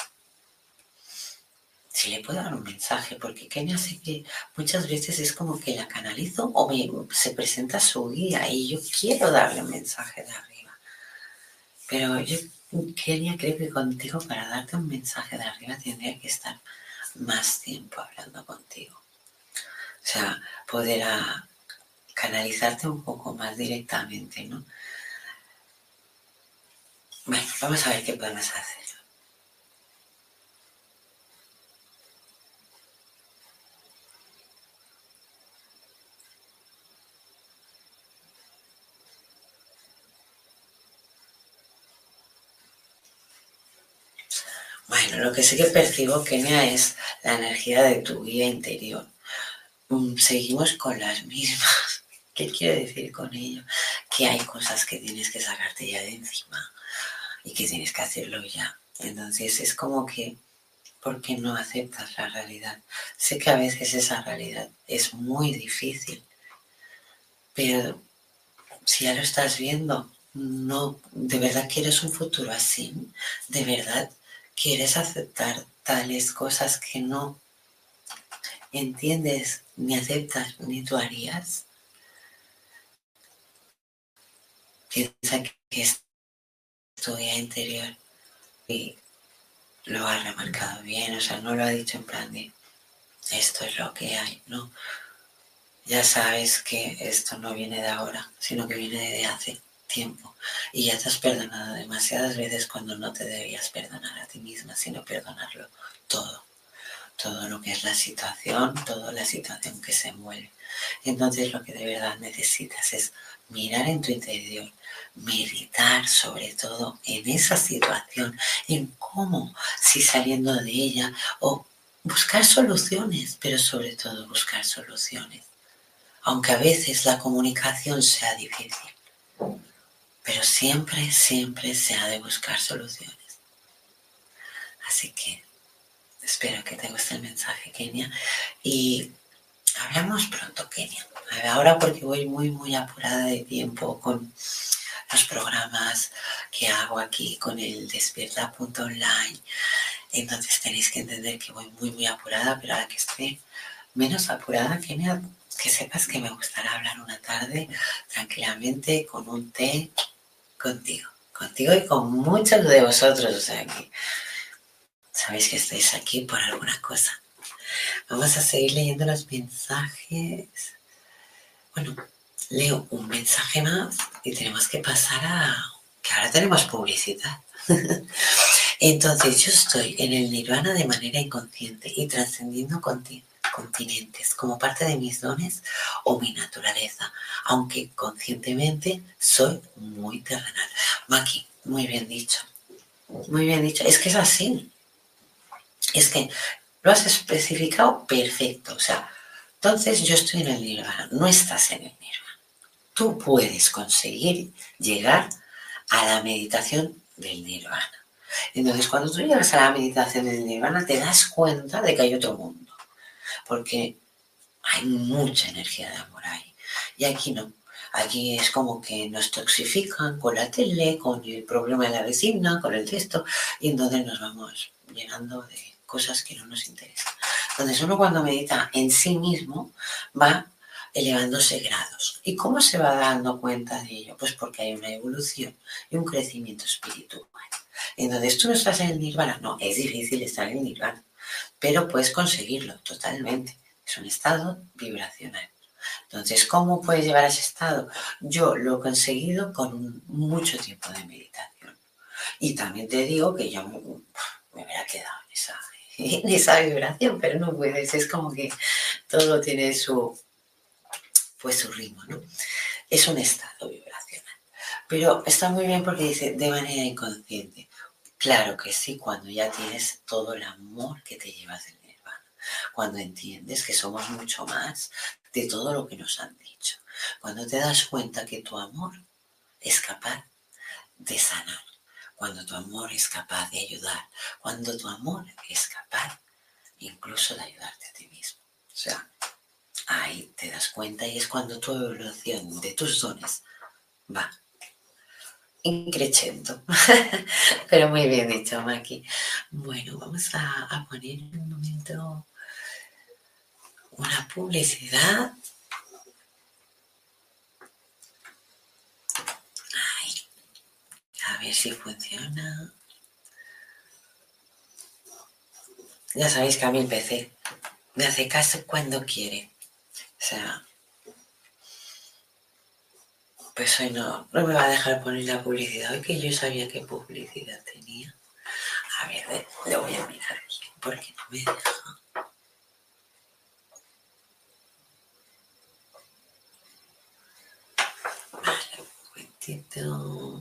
si le puedo dar un mensaje, porque Kenia sé que muchas veces es como que la canalizo o se presenta su guía y yo quiero darle un mensaje de arriba. Pero yo, Kenia, creo que contigo para darte un mensaje de arriba tendría que estar más tiempo hablando contigo. O sea, poder a, canalizarte un poco más directamente, ¿no? Bueno, vamos a ver qué podemos hacer. Bueno, lo que sí que percibo, Kenia, es la energía de tu guía interior. Mm, seguimos con las mismas. ¿Qué quiero decir con ello? Que hay cosas que tienes que sacarte ya de encima y que tienes que hacerlo ya. Entonces es como que, ¿por qué no aceptas la realidad? Sé que a veces esa realidad es muy difícil, pero si ya lo estás viendo, no, ¿de verdad quieres un futuro así? ¿De verdad quieres aceptar tales cosas que no entiendes, ni aceptas, ni tú harías? Piensa que es tu vida interior y lo ha remarcado bien, o sea, no lo ha dicho en plan de esto es lo que hay, no. Ya sabes que esto no viene de ahora, sino que viene de hace tiempo. Y ya te has perdonado demasiadas veces cuando no te debías perdonar a ti misma, sino perdonarlo todo. todo lo que es la situación, toda la situación que se mueve. Entonces lo que de verdad necesitas es mirar en tu interior, meditar sobre todo en esa situación, en cómo, si saliendo de ella, o buscar soluciones, pero sobre todo buscar soluciones. Aunque a veces la comunicación sea difícil, pero siempre, siempre se ha de buscar soluciones. Así que espero que te guste el mensaje, Kenia. Y hablamos pronto, Kenia. Ahora porque voy muy, muy apurada de tiempo con los programas que hago aquí con el despierta.online. Entonces tenéis que entender que voy muy, muy apurada, pero ahora que estoy menos apurada, Kenia, que sepas que me gustará hablar una tarde tranquilamente con un té contigo. Contigo y con muchos de vosotros. O sea que sabéis que estáis aquí por alguna cosa. Vamos a seguir leyendo los mensajes. Bueno, leo un mensaje más y tenemos que pasar a que ahora tenemos publicidad. <laughs> Entonces yo estoy en el nirvana de manera inconsciente y trascendiendo continentes como parte de mis dones o mi naturaleza, aunque conscientemente soy muy terrenal. Maki, muy bien dicho. Muy bien dicho. Es que es así. Es que lo has especificado perfecto. O sea, entonces yo estoy en el nirvana, no estás en el nirvana. Tú puedes conseguir llegar a la meditación del nirvana. Entonces, cuando tú llegas a la meditación del nirvana, te das cuenta de que hay otro mundo. Porque hay mucha energía de amor ahí. Y aquí no. Aquí es como que nos toxifican con la tele, con el problema de la vecina, con el texto, y entonces nos vamos llenando de cosas que no nos interesan. Entonces uno cuando medita en sí mismo va elevándose grados. ¿Y cómo se va dando cuenta de ello? Pues porque hay una evolución y un crecimiento espiritual. Entonces tú no estás en el nirvana, no, es difícil estar en el nirvana, pero puedes conseguirlo totalmente. Es un estado vibracional. Entonces, ¿cómo puedes llevar a ese estado? Yo lo he conseguido con mucho tiempo de meditación. Y también te digo que yo me, me hubiera quedado en esa, <laughs> en esa vibración, pero no puedes, es como que todo tiene su, pues su ritmo, ¿no? Es un estado vibracional. Pero está muy bien porque dice de manera inconsciente. Claro que sí, cuando ya tienes todo el amor que te llevas del nirvana, cuando entiendes que somos mucho más de todo lo que nos han dicho, cuando te das cuenta que tu amor es capaz de sanar, cuando tu amor es capaz de ayudar, cuando tu amor es capaz incluso de ayudarte a ti mismo. O sea, ahí te das cuenta y es cuando tu evolución de tus dones va increciendo. <laughs> Pero muy bien dicho, Maki. Bueno, vamos a, poner un momento una publicidad A ver si funciona. Ya sabéis que a mí el PC me hace caso cuando quiere. O sea, pues hoy no, no me va a dejar poner la publicidad. Hoy que yo sabía qué publicidad tenía. A ver, lo voy a mirar bien porque no me deja. Vale, un momentito.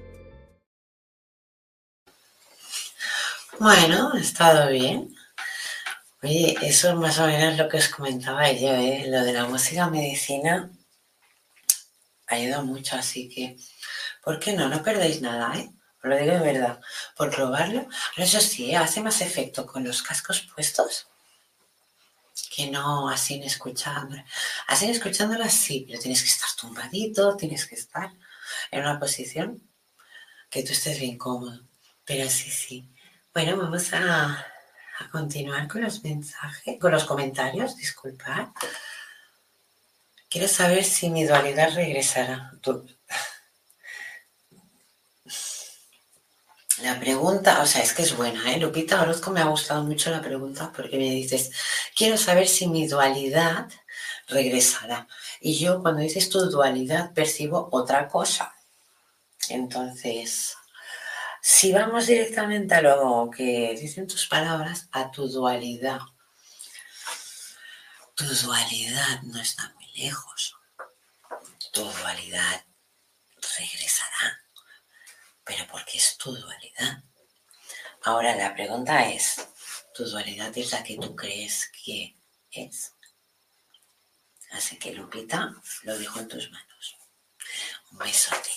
Bueno, ha estado bien. Oye, eso es más o menos lo que os comentaba yo, ¿eh? lo de la música medicina ayuda mucho, así que, ¿por qué no? No perdéis nada, ¿eh? Os lo digo de verdad, por probarlo. Pero eso sí, hace más efecto con los cascos puestos que no así escuchando. Así escuchándola sí, pero tienes que estar tumbadito, tienes que estar en una posición que tú estés bien cómodo. Pero sí, sí. Bueno, vamos a, continuar con los mensajes, con los comentarios, disculpad. Quiero saber si mi dualidad regresará. La pregunta, o sea, es que es buena, ¿eh? Lupita Orozco me ha gustado mucho la pregunta porque me dices, quiero saber si mi dualidad regresará. Y yo cuando dices tu dualidad percibo otra cosa. Entonces, si vamos directamente a lo que dicen tus palabras, a tu dualidad. Tu dualidad no está muy lejos. Tu dualidad regresará pero porque es tu dualidad. Ahora la pregunta es, ¿tu dualidad es la que tú crees que es? Así que Lupita, lo dejo en tus manos. Un besote.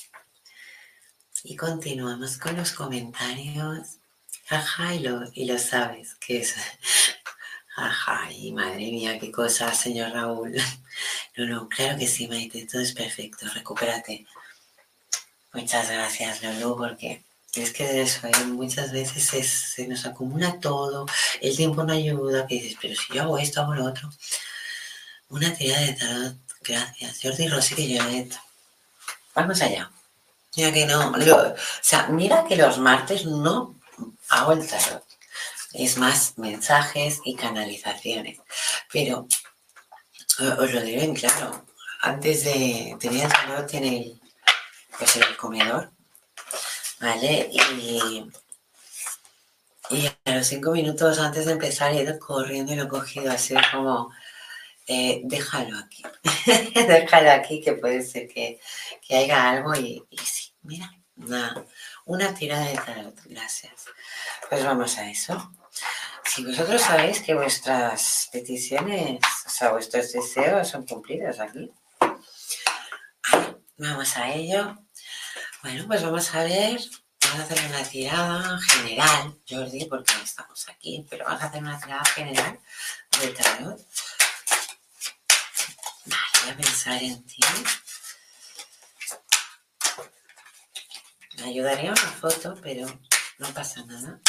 Y continuamos con los comentarios. Ajá, y lo, y lo sabes, que es. <laughs> Ajá, y madre mía, qué cosa, señor Raúl. No, no, claro que sí, Maite, todo es perfecto, recupérate. Muchas gracias, Lulu, porque es que eso, ¿eh? muchas veces se nos acumula todo, el tiempo no ayuda, que dices, pero si yo hago esto, hago lo otro. Una tirada de tarot, gracias. Jordi Rossi que esto. Vamos allá. Mira que no, o sea, mira que los martes no hago el tarot. Es más mensajes y canalizaciones. Pero os lo diré en claro. Antes de tener el tarot en el pues en el comedor, ¿vale? Y, y a los cinco minutos antes de empezar he ido corriendo y lo he cogido así como, eh, déjalo aquí, <laughs> déjalo aquí que puede ser que, haya algo y, sí, mira, una, una tirada de tarot, gracias. Pues vamos a eso. Si vosotros sabéis que vuestras peticiones, o sea, vuestros deseos son cumplidos aquí, vamos a ello. Bueno, pues vamos a ver. Vamos a hacer una tirada general, Jordi, porque estamos aquí, pero vamos a hacer una tirada general de tarot. Voy a pensar en ti. Me ayudaría una foto, pero no pasa nada.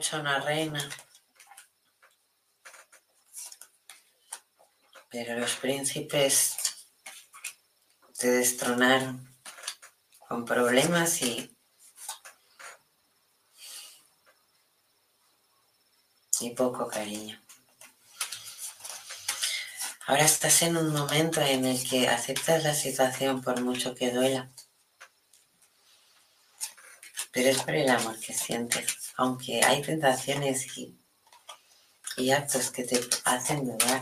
Mucho a una reina. Pero los príncipes te destronaron con problemas y, y poco cariño. Ahora estás en un momento en el que aceptas la situación por mucho que duela, pero es por el amor que sientes aunque hay tentaciones y, actos que te hacen dudar.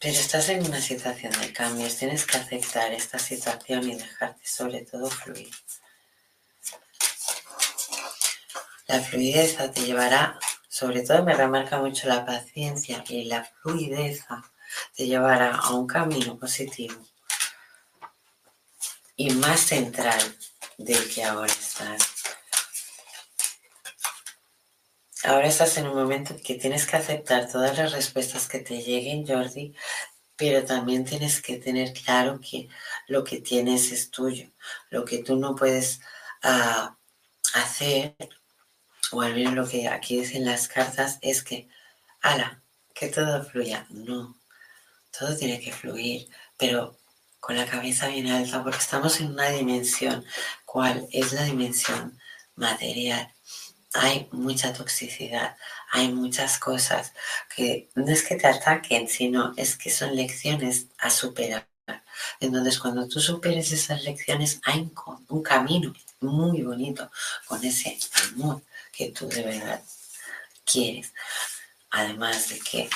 Pero estás en una situación de cambios, tienes que aceptar esta situación y dejarte sobre todo fluir. La fluidez te llevará, sobre todo me remarca mucho la paciencia y la fluidez te llevará a un camino positivo y más central del que ahora estás. Ahora estás en un momento en que tienes que aceptar todas las respuestas que te lleguen, Jordi, pero también tienes que tener claro que lo que tienes es tuyo. Lo que tú no puedes ah, hacer, o al menos lo que aquí dicen las cartas, es que, ala, que todo fluya. No, todo tiene que fluir, pero con la cabeza bien alta, porque estamos en una dimensión. ¿Cuál es la dimensión material. Hay mucha toxicidad, hay muchas cosas que no es que te ataquen, sino es que son lecciones a superar. Entonces, cuando tú superes esas lecciones, hay un camino muy bonito con ese amor que tú de verdad quieres. Además de que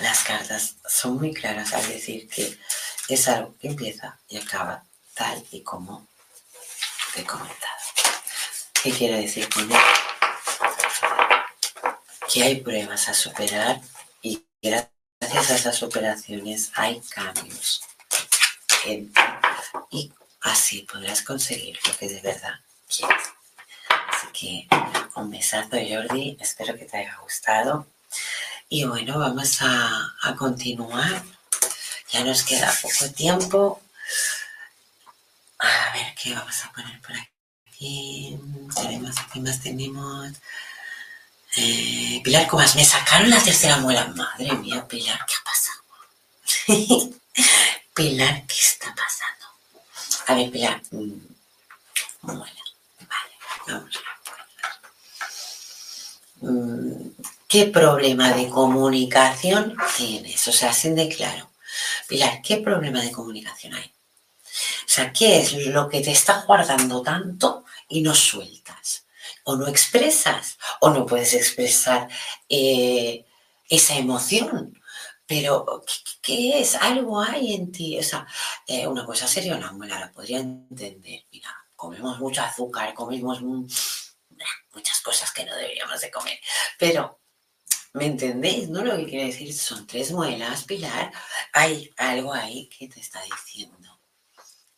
las cartas son muy claras al decir que es algo que empieza y acaba tal y como comentado. ¿Qué quiero decir con esto? Que hay pruebas a superar y gracias a esas superaciones hay cambios. y así podrás conseguir lo que de verdad quieres. Así que un besazo Jordi, espero que te haya gustado. Y bueno, vamos a, a continuar. Ya nos queda poco tiempo. A ver qué vamos a poner por aquí. Tenemos, aquí más tenemos? Eh, Pilar Comas, me sacaron la tercera muela. Madre mía, Pilar, ¿qué ha pasado? <laughs> Pilar, ¿qué está pasando? A ver, Pilar. Mm, muela. Vale, vamos a mm, ¿Qué problema de comunicación tienes? O sea, sin de claro. Pilar, ¿qué problema de comunicación hay? Sea, ¿qué es lo que te está guardando tanto y no sueltas? O no expresas, o no puedes expresar eh, esa emoción. Pero, ¿qué, es? Algo hay en ti. O sea, eh, una cosa sería una muela, la podría entender. Mira, comemos mucho azúcar, comemos muchas cosas que no deberíamos de comer. Pero ¿Me entendéis? ¿No? Lo que quiere decir son tres muelas, Pilar. Hay algo ahí que te está diciendo.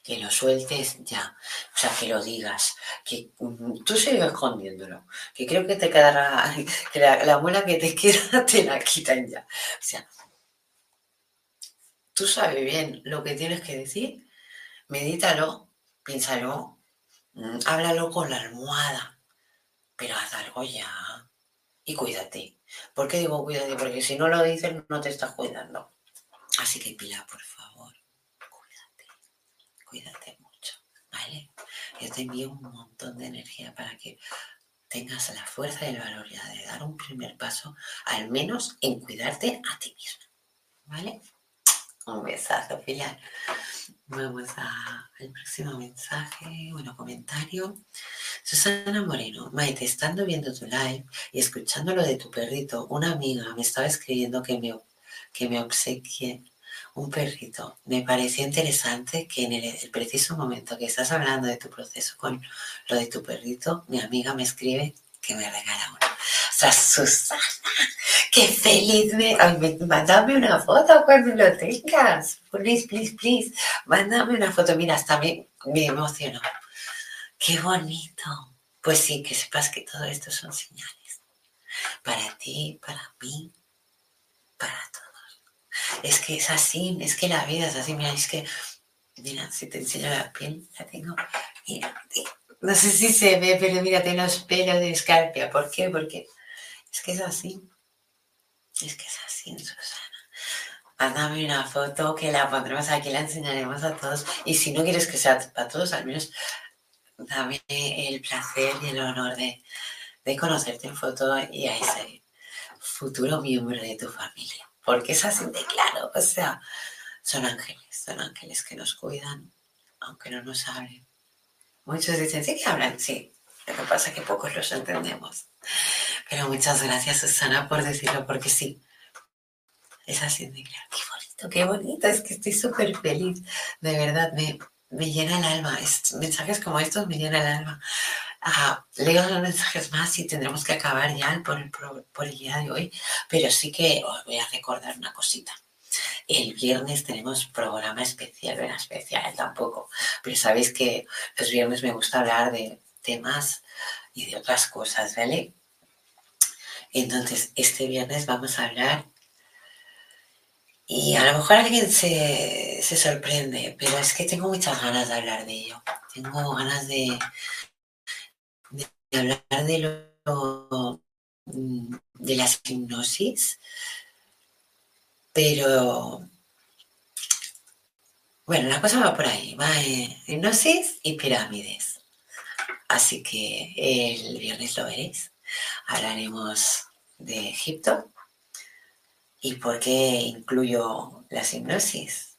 Que lo sueltes ya. O sea, que lo digas. Que mm, tú sigues escondiéndolo. Que creo que te quedará. <laughs> Que la, muela que te <laughs> queda te la quitan ya. O sea, tú sabes bien lo que tienes que decir. Medítalo, piénsalo, mm, háblalo con la almohada. Pero haz algo ya. Y cuídate. ¿Por qué digo cuídate? Porque si no lo dices, no te estás cuidando. Así que Pilar, por favor. Cuídate mucho, ¿vale? Yo te envío un montón de energía para que tengas la fuerza y la valoridad de dar un primer paso, al menos en cuidarte a ti misma, ¿vale? Un besazo, Pilar. Vamos al próximo mensaje, bueno, comentario. Susana Moreno, Maite, estando viendo tu live y escuchando lo de tu perrito, una amiga me estaba escribiendo que me, que me obsequie un perrito. Me pareció interesante que en el, preciso momento que estás hablando de tu proceso con lo de tu perrito, mi amiga me escribe que me regala uno. O sea, Susana, qué feliz me... Mándame una foto cuando lo tengas. Please, please, please. Mándame una foto. Mira, hasta me, me emocionó. Qué bonito. Pues sí, que sepas que todo esto son señales. Para ti, para mí, para todos. Es que es así, es que la vida es así. Mira, es que, mira, si te enseño la piel, la tengo. Mira, no sé si se ve, pero mira, tengo los pelos de escarpia. ¿Por qué? Porque es que es así. Es que es así, Susana. Mándame una foto que la pondremos aquí, la enseñaremos a todos. Y si no quieres que sea para todos, al menos dame el placer y el honor de, conocerte en foto y a ese futuro miembro de tu familia. Porque es así de claro, o sea, son ángeles, son ángeles que nos cuidan, aunque no nos hablen. Muchos dicen, sí que hablan, sí, lo que pasa es que pocos los entendemos. Pero muchas gracias, Susana, por decirlo, porque sí, es así de claro. Qué bonito, qué bonito, es que estoy súper feliz, de verdad, me, me llena el alma. mensajes como estos me llenan el alma. Leo los mensajes más y tendremos que acabar ya por el, día de hoy, pero sí que os voy a recordar una cosita. El viernes tenemos programa especial, bueno, especial tampoco, pero sabéis que los viernes me gusta hablar de temas y de otras cosas, ¿vale? Entonces, este viernes vamos a hablar y a lo mejor alguien se, sorprende, pero es que tengo muchas ganas de hablar de ello. Tengo ganas de, hablar de lo de las hipnosis, pero bueno, la cosa va por ahí, va hipnosis y pirámides. Así que el viernes lo veréis. Hablaremos de Egipto y por qué incluyo las hipnosis.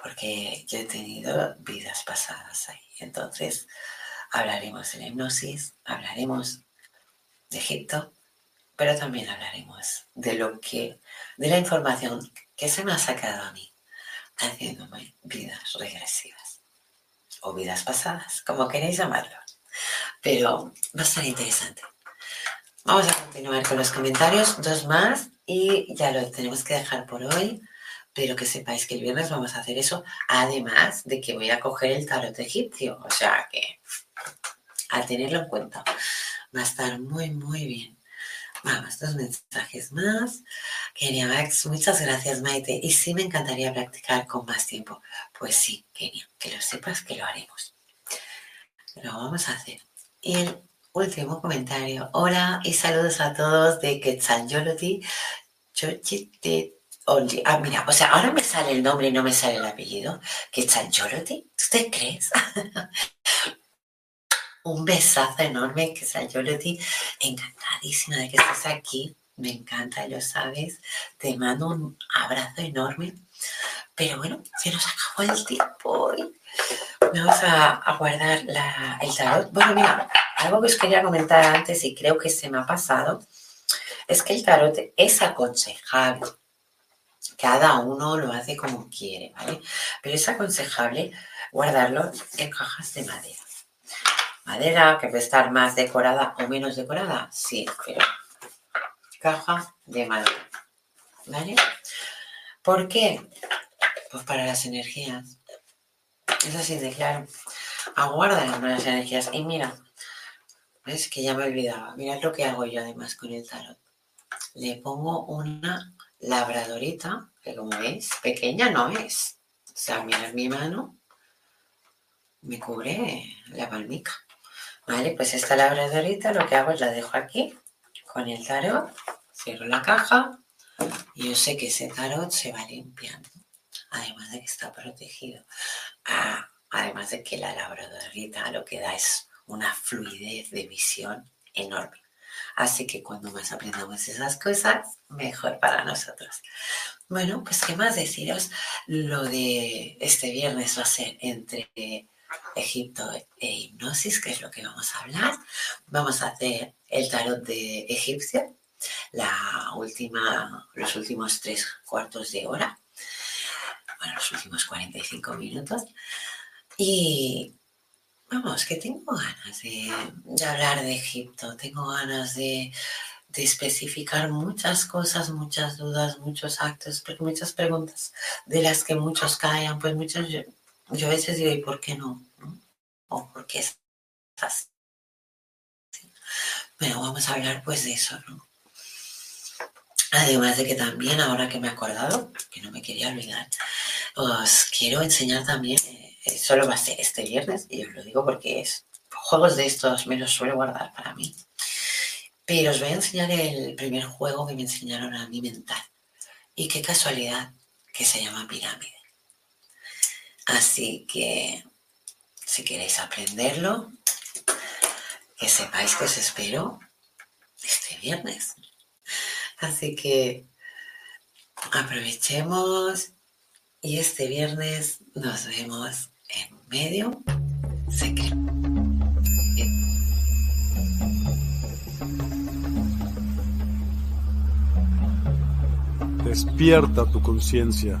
Porque yo he tenido vidas pasadas ahí. Entonces, hablaremos de la hipnosis, hablaremos de Egipto, pero también hablaremos de lo que, de la información que se me ha sacado a mí haciéndome vidas regresivas o vidas pasadas, como queréis llamarlo. Pero va a estar interesante. Vamos a continuar con los comentarios, dos más y ya lo tenemos que dejar por hoy. Pero que sepáis que el viernes vamos a hacer eso, además de que voy a coger el tarot egipcio. O sea que a tenerlo en cuenta. Va a estar muy, muy bien. Vamos, dos mensajes más. Kenia Max, muchas gracias Maite. Y sí me encantaría practicar con más tiempo. Pues sí, Kenia, que lo sepas que lo haremos. Lo vamos a hacer. Y el último comentario. Hola y saludos a todos de Quetzalolotl. Ah, mira, o sea, ahora me sale el nombre y no me sale el apellido. Quetzalolotl. ¿Usted crees? <laughs> un besazo enorme, que sea, le di encantadísima de que estés aquí. Me encanta, lo sabes. Te mando un abrazo enorme. Pero bueno, se nos acabó el tiempo hoy. Vamos a, guardar el tarot. Bueno, mira, algo que os quería comentar antes y creo que se me ha pasado es que el tarot es aconsejable. Cada uno lo hace como quiere, ¿vale? Pero es aconsejable guardarlo en cajas de madera madera que puede estar más decorada o menos decorada, sí, pero caja de madera, ¿vale? ¿Por qué? Pues para las energías. Es así de claro. Aguarda las buenas energías. Y mira, es que ya me olvidaba. Mirad lo que hago yo además con el tarot. Le pongo una labradorita, que como veis, pequeña no es. O sea, mirad mi mano, me cubre la palmica. Vale, pues esta labradorita lo que hago es la dejo aquí con el tarot, cierro la caja y yo sé que ese tarot se va limpiando, además de que está protegido. Ah, además de que la labradorita lo que da es una fluidez de visión enorme. Así que cuando más aprendamos esas cosas, mejor para nosotros. Bueno, pues qué más deciros. Lo de este viernes va a ser entre Egipto e hipnosis, que es lo que vamos a hablar. Vamos a hacer el tarot de egipcio, la última, los últimos tres cuartos de hora, bueno, los últimos 45 minutos. Y vamos, que tengo ganas de, hablar de Egipto, tengo ganas de, especificar muchas cosas, muchas dudas, muchos actos, muchas preguntas de las que muchos caen, pues muchos yo, a veces digo, ¿y por qué no? o porque es así. Bueno, vamos a hablar pues de eso, ¿no? Además de que también, ahora que me he acordado, que no me quería olvidar, os quiero enseñar también, eh, solo va a ser este viernes, y os lo digo porque es, juegos de estos me los suelo guardar para mí. Pero os voy a enseñar el primer juego que me enseñaron a mí mental. Y qué casualidad que se llama pirámide. Así que si queréis aprenderlo, que sepáis que os espero este viernes. Así que aprovechemos y este viernes nos vemos en medio secreto. Despierta tu conciencia.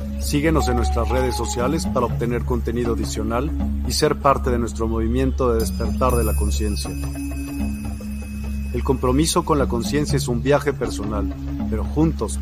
Síguenos en nuestras redes sociales para obtener contenido adicional y ser parte de nuestro movimiento de despertar de la conciencia. El compromiso con la conciencia es un viaje personal, pero juntos